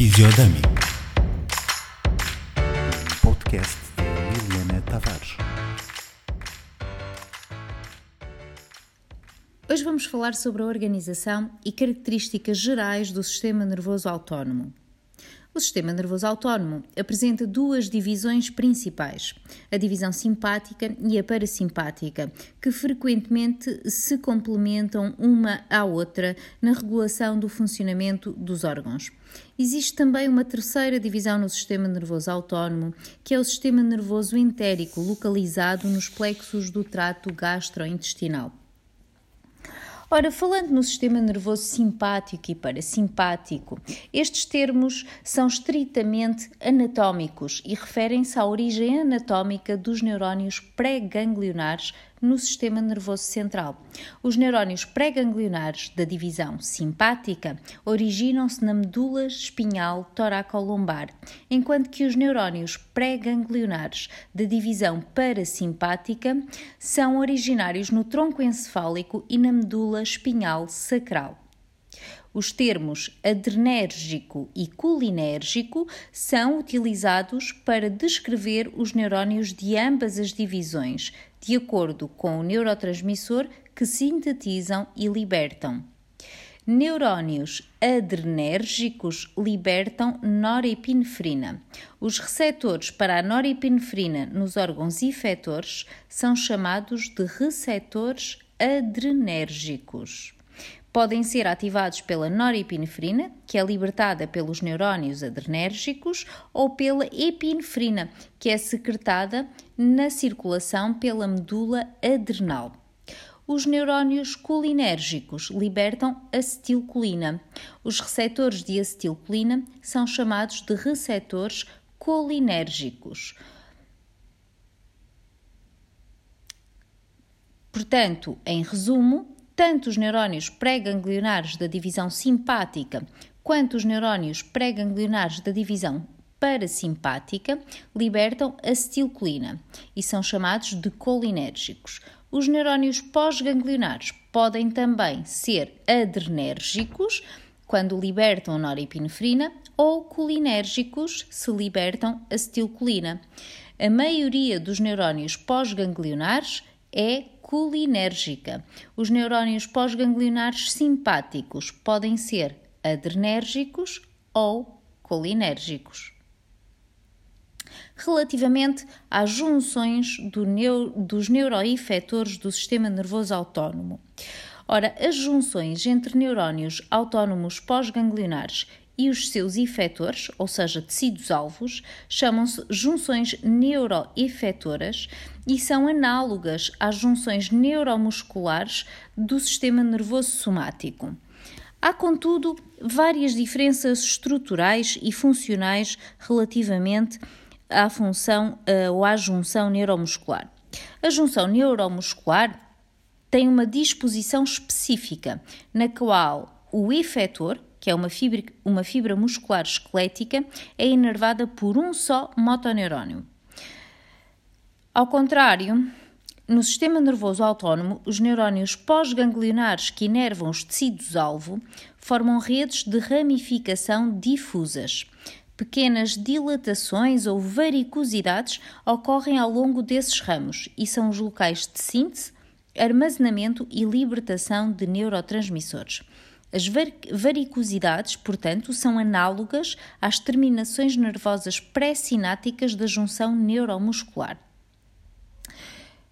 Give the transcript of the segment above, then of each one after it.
Fisiodâmico. Podcast de Liliana Tavares. Hoje vamos falar sobre a organização e características gerais do sistema nervoso autónomo. O sistema nervoso autónomo apresenta duas divisões principais, a divisão simpática e a parasimpática, que frequentemente se complementam uma à outra na regulação do funcionamento dos órgãos. Existe também uma terceira divisão no sistema nervoso autónomo, que é o sistema nervoso entérico, localizado nos plexos do trato gastrointestinal. Ora, falando no sistema nervoso simpático e parasimpático, estes termos são estritamente anatómicos e referem-se à origem anatómica dos neurónios pré-ganglionares no sistema nervoso central. Os neurónios pré-ganglionares da divisão simpática originam-se na medula espinhal toracolombar, enquanto que os neurónios pré-ganglionares da divisão parasimpática são originários no tronco encefálico e na medula espinhal sacral. Os termos adrenérgico e colinérgico são utilizados para descrever os neurónios de ambas as divisões, de acordo com o neurotransmissor que sintetizam e libertam. Neurónios adrenérgicos libertam norepinefrina. Os receptores para a norepinefrina nos órgãos efetores são chamados de receptores adrenérgicos podem ser ativados pela norepinefrina, que é libertada pelos neurónios adrenérgicos, ou pela epinefrina, que é secretada na circulação pela medula adrenal. Os neurónios colinérgicos libertam acetilcolina. Os receptores de acetilcolina são chamados de receptores colinérgicos. Portanto, em resumo, tanto os neurónios pré-ganglionares da divisão simpática quanto os neurónios pré-ganglionares da divisão parasimpática libertam acetilcolina e são chamados de colinérgicos. Os neurónios pós-ganglionares podem também ser adrenérgicos, quando libertam norepinefrina, ou colinérgicos, se libertam acetilcolina. A maioria dos neurónios pós-ganglionares é colinérgica. Os neurónios pós-ganglionares simpáticos podem ser adrenérgicos ou colinérgicos. Relativamente às junções do dos neuroefetores do sistema nervoso autónomo. Ora, as junções entre neurónios autónomos pós-ganglionares e os seus efetores, ou seja, tecidos-alvos, chamam-se junções neuroefetoras e são análogas às junções neuromusculares do sistema nervoso somático. Há, contudo, várias diferenças estruturais e funcionais relativamente à função uh, ou à junção neuromuscular. A junção neuromuscular tem uma disposição específica, na qual o efetor, que é uma fibra, uma fibra muscular esquelética, é inervada por um só motoneurónio. Ao contrário, no sistema nervoso autónomo, os neurónios pós-ganglionares que inervam os tecidos-alvo formam redes de ramificação difusas. Pequenas dilatações ou varicosidades ocorrem ao longo desses ramos e são os locais de síntese, armazenamento e libertação de neurotransmissores. As varicosidades, portanto, são análogas às terminações nervosas pré-sináticas da junção neuromuscular.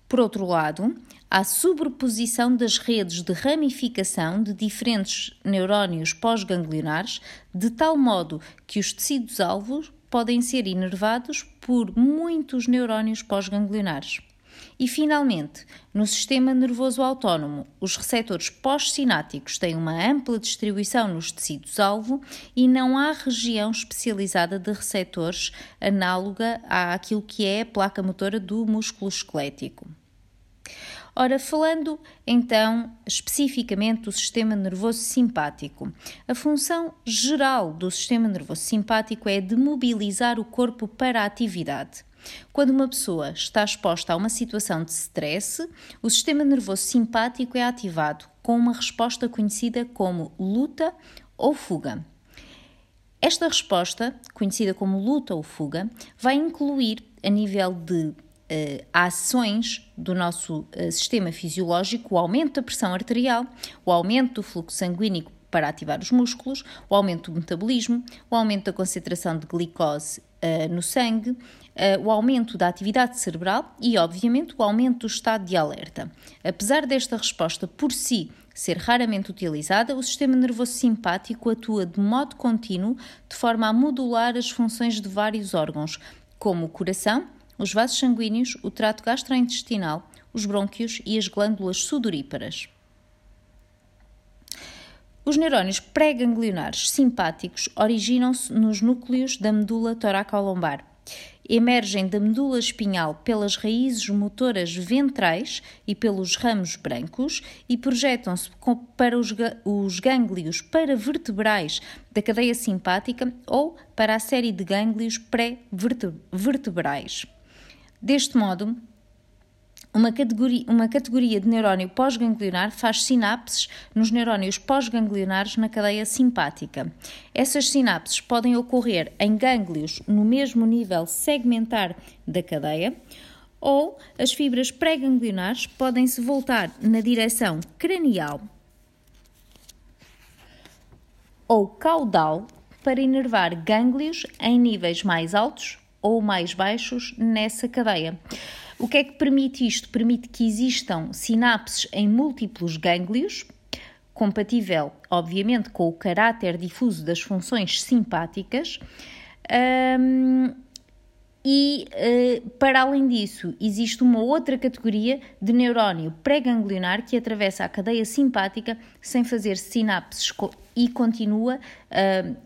Por outro lado, há sobreposição das redes de ramificação de diferentes neurónios pós-ganglionares, de tal modo que os tecidos-alvos podem ser inervados por muitos neurónios pós-ganglionares. E, finalmente, no sistema nervoso autónomo, os receptores pós-sináticos têm uma ampla distribuição nos tecidos-alvo e não há região especializada de receptores análoga àquilo que é a placa motora do músculo esquelético. Ora, falando então especificamente do sistema nervoso simpático, a função geral do sistema nervoso simpático é de mobilizar o corpo para a atividade. Quando uma pessoa está exposta a uma situação de stress, o sistema nervoso simpático é ativado com uma resposta conhecida como luta ou fuga. Esta resposta, conhecida como luta ou fuga, vai incluir, a nível de uh, ações do nosso uh, sistema fisiológico, o aumento da pressão arterial, o aumento do fluxo sanguíneo para ativar os músculos, o aumento do metabolismo, o aumento da concentração de glicose uh, no sangue, o aumento da atividade cerebral e, obviamente, o aumento do estado de alerta. Apesar desta resposta por si ser raramente utilizada, o sistema nervoso simpático atua de modo contínuo de forma a modular as funções de vários órgãos, como o coração, os vasos sanguíneos, o trato gastrointestinal, os brônquios e as glândulas sudoríparas. Os neurónios pré-ganglionares simpáticos originam-se nos núcleos da medula toracolombar. Emergem da medula espinhal pelas raízes motoras ventrais e pelos ramos brancos e projetam-se para os, os gânglios paravertebrais da cadeia simpática ou para a série de gânglios pré-vertebrais. Deste modo, uma categoria, uma categoria de neurónio pós-ganglionar faz sinapses nos neurónios pós-ganglionares na cadeia simpática. Essas sinapses podem ocorrer em gânglios no mesmo nível segmentar da cadeia, ou as fibras pré-ganglionares podem se voltar na direção cranial ou caudal para inervar gânglios em níveis mais altos ou mais baixos nessa cadeia. O que é que permite isto? Permite que existam sinapses em múltiplos gânglios, compatível, obviamente, com o caráter difuso das funções simpáticas. Um, e, uh, para além disso, existe uma outra categoria de neurónio pré-ganglionar que atravessa a cadeia simpática sem fazer sinapses e continua uh,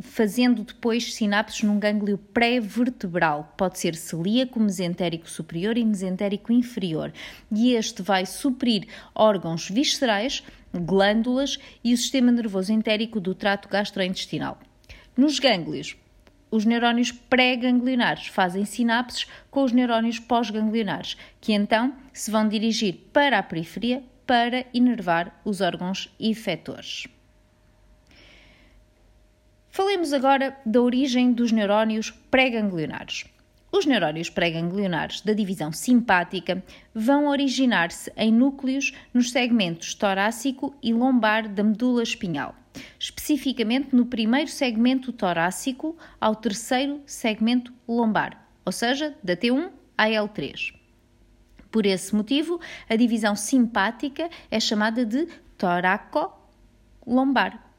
fazendo depois sinapses num gânglio pré-vertebral. Pode ser celíaco, mesentérico superior e mesentérico inferior. E este vai suprir órgãos viscerais, glândulas e o sistema nervoso entérico do trato gastrointestinal. Nos gânglios, os neurónios pré-ganglionares fazem sinapses com os neurónios pós-ganglionares, que então se vão dirigir para a periferia para inervar os órgãos efetores. Falemos agora da origem dos neurónios pré-ganglionares. Os neurónios pré-ganglionares da divisão simpática vão originar-se em núcleos nos segmentos torácico e lombar da medula espinhal, especificamente no primeiro segmento torácico ao terceiro segmento lombar, ou seja, da T1 à L3. Por esse motivo, a divisão simpática é chamada de toraco-lombar.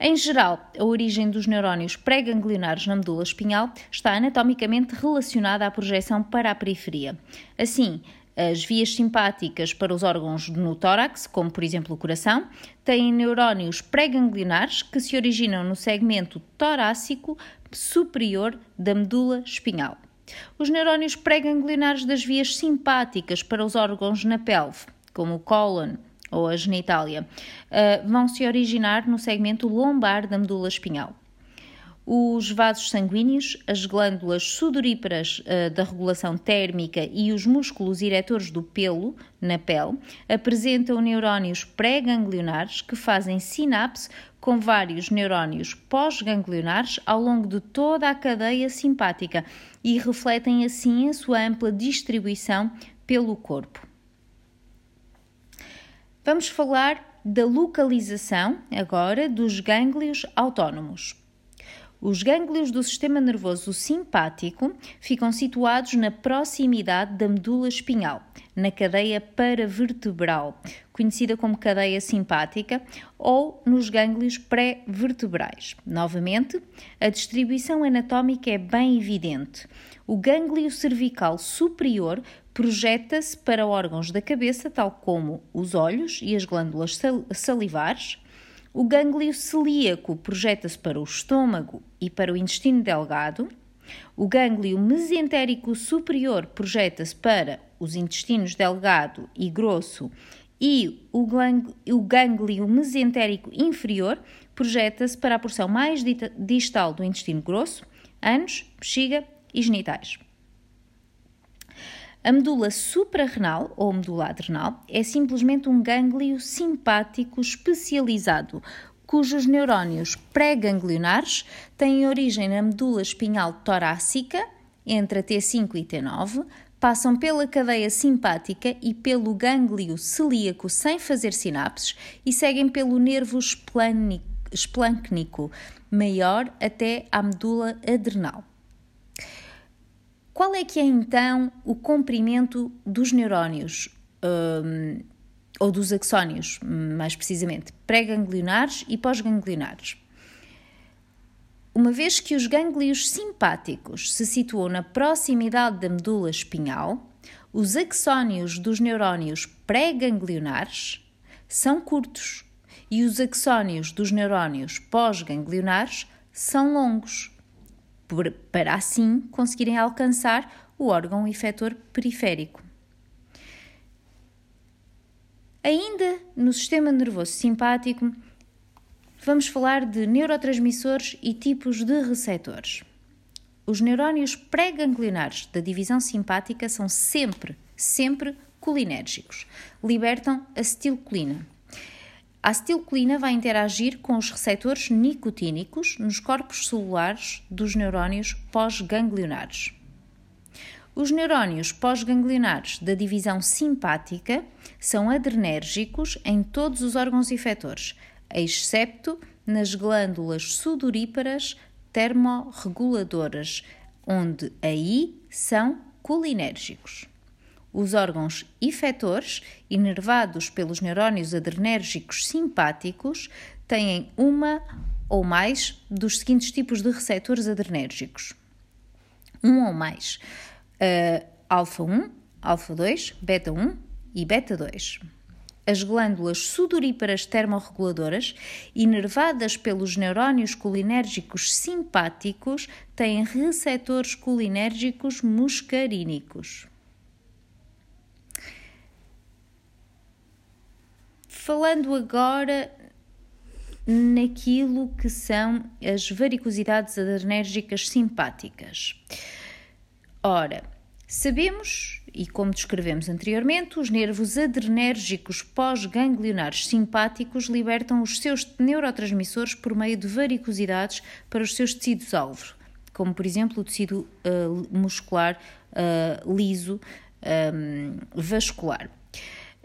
Em geral, a origem dos neurónios pré-ganglionares na medula espinhal está anatomicamente relacionada à projeção para a periferia. Assim, as vias simpáticas para os órgãos no tórax, como por exemplo o coração, têm neurónios pré-ganglionares que se originam no segmento torácico superior da medula espinhal. Os neurónios pré-ganglionares das vias simpáticas para os órgãos na pelve, como o cólon, ou a genitália, uh, vão se originar no segmento lombar da medula espinhal. Os vasos sanguíneos, as glândulas sudoríparas uh, da regulação térmica e os músculos eretores do pelo na pele apresentam neurónios pré-ganglionares que fazem sinapse com vários neurónios pós-ganglionares ao longo de toda a cadeia simpática e refletem assim a sua ampla distribuição pelo corpo. Vamos falar da localização agora dos gânglios autónomos. Os gânglios do sistema nervoso simpático ficam situados na proximidade da medula espinhal, na cadeia paravertebral, conhecida como cadeia simpática, ou nos gânglios pré-vertebrais. Novamente, a distribuição anatómica é bem evidente. O gânglio cervical superior projeta-se para órgãos da cabeça, tal como os olhos e as glândulas salivares. O gânglio celíaco projeta-se para o estômago e para o intestino delgado. O gânglio mesentérico superior projeta-se para os intestinos delgado e grosso e o, o gânglio mesentérico inferior projeta-se para a porção mais distal do intestino grosso, ânus, bexiga e genitais. A medula suprarrenal ou medula adrenal é simplesmente um gânglio simpático especializado, cujos neurónios pré-ganglionares têm origem na medula espinhal torácica, entre a T5 e T9, passam pela cadeia simpática e pelo gânglio celíaco sem fazer sinapses e seguem pelo nervo esplâncnico maior até à medula adrenal. Qual é que é então o comprimento dos neurónios, um, ou dos axónios, mais precisamente, pré-ganglionares e pós-ganglionares? Uma vez que os gânglios simpáticos se situam na proximidade da medula espinhal, os axónios dos neurónios pré-ganglionares são curtos e os axónios dos neurónios pós-ganglionares são longos, para assim conseguirem alcançar o órgão efetor periférico. Ainda no sistema nervoso simpático, vamos falar de neurotransmissores e tipos de receptores. Os neurónios pré-ganglionares da divisão simpática são sempre, sempre colinérgicos. Libertam acetilcolina. A acetilcolina vai interagir com os receptores nicotínicos nos corpos celulares dos neurónios pós-ganglionares. Os neurónios pós-ganglionares da divisão simpática são adrenérgicos em todos os órgãos efetores, excepto nas glândulas sudoríparas termorreguladoras, onde aí são colinérgicos. Os órgãos efetores, inervados pelos neurónios adrenérgicos simpáticos, têm uma ou mais dos seguintes tipos de receptores adrenérgicos: um ou mais, uh, alfa 1, alfa 2, beta 1 e beta 2 as glândulas sudoríparas termorreguladoras, inervadas pelos neurónios colinérgicos simpáticos, têm receptores colinérgicos muscarínicos. Falando agora naquilo que são as varicosidades adrenérgicas simpáticas. Ora, sabemos e como descrevemos anteriormente, os nervos adrenérgicos pós-ganglionares simpáticos libertam os seus neurotransmissores por meio de varicosidades para os seus tecidos-alvo, como por exemplo o tecido uh, muscular uh, liso um, vascular.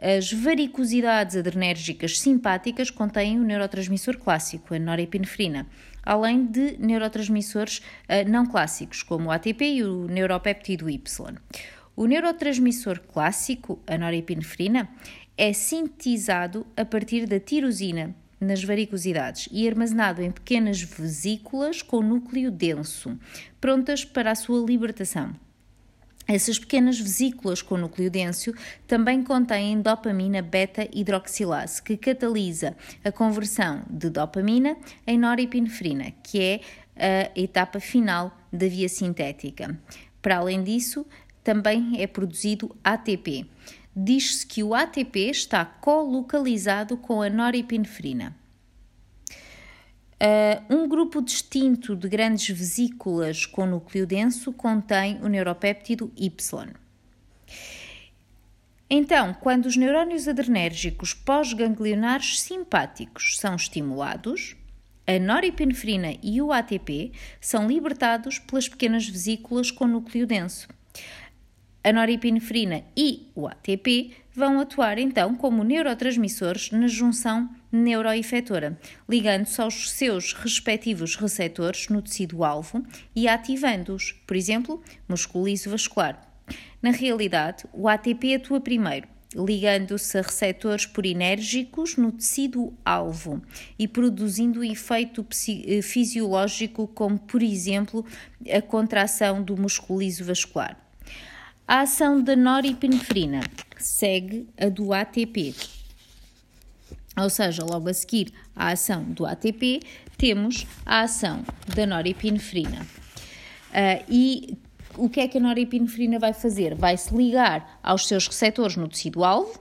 As varicosidades adrenérgicas simpáticas contêm o neurotransmissor clássico, a norepinefrina, além de neurotransmissores uh, não clássicos, como o ATP e o neuropéptido Y. O neurotransmissor clássico, a norepinefrina, é sintetizado a partir da tirosina nas varicosidades e armazenado em pequenas vesículas com núcleo denso, prontas para a sua libertação. Essas pequenas vesículas com núcleo denso também contêm dopamina beta-hidroxilase, que catalisa a conversão de dopamina em norepinefrina, que é a etapa final da via sintética. Para além disso, também é produzido ATP. Diz-se que o ATP está colocalizado com a norepinefrina. Uh, um grupo distinto de grandes vesículas com núcleo denso contém o neuropéptido Y. Então, quando os neurónios adrenérgicos pós-ganglionares simpáticos são estimulados, a norepinefrina e o ATP são libertados pelas pequenas vesículas com núcleo denso. A norepinefrina e o ATP vão atuar então como neurotransmissores na junção neuroefetora, ligando-se aos seus respectivos receptores no tecido-alvo e ativando-os, por exemplo, músculo liso vascular. Na realidade, o ATP atua primeiro, ligando-se a receptores purinérgicos no tecido-alvo e produzindo efeito eh, fisiológico, como, por exemplo, a contração do músculo liso vascular. A ação da norepinefrina segue a do ATP. Ou seja, logo a seguir à ação do ATP, temos a ação da norepinefrina. Uh, e o que é que a norepinefrina vai fazer? Vai se ligar aos seus receptores no tecido-alvo,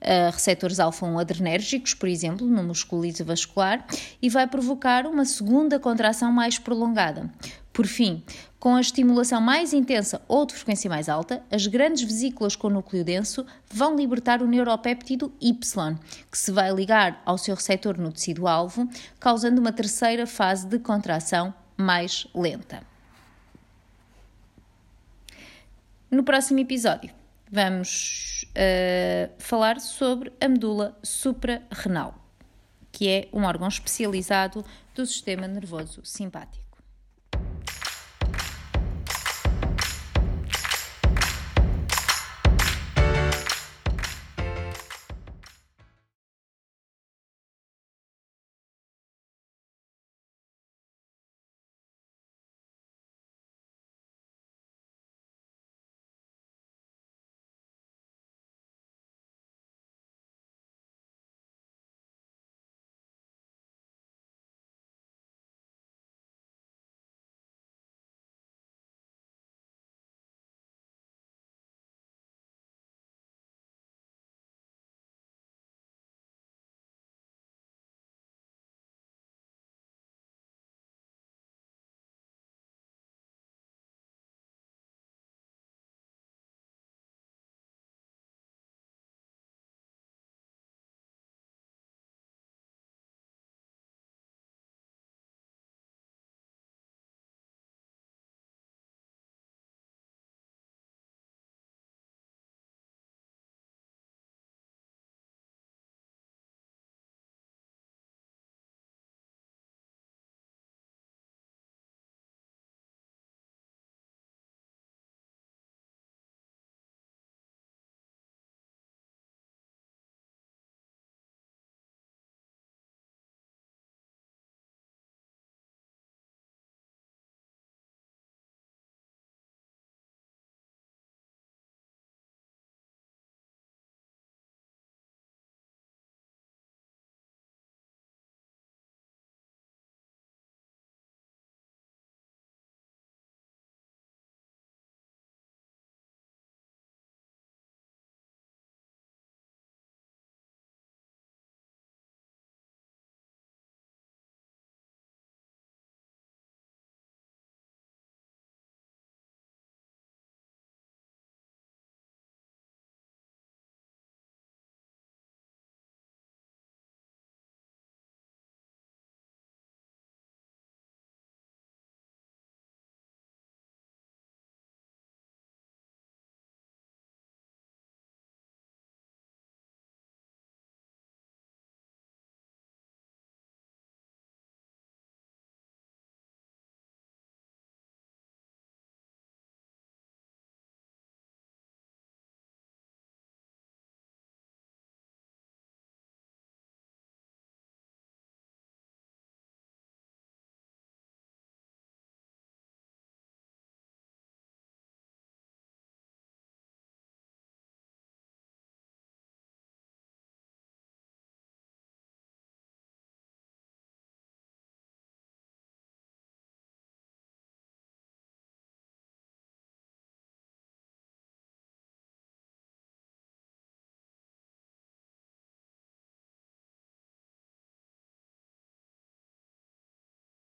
uh, receptores alfa-1 adrenérgicos, por exemplo, no músculo vascular, e vai provocar uma segunda contração mais prolongada. Por fim, com a estimulação mais intensa ou de frequência mais alta, as grandes vesículas com núcleo denso vão libertar o neuropéptido Y, que se vai ligar ao seu receptor no tecido-alvo, causando uma terceira fase de contração mais lenta. No próximo episódio, vamos uh, falar sobre a medula suprarrenal, que é um órgão especializado do sistema nervoso simpático.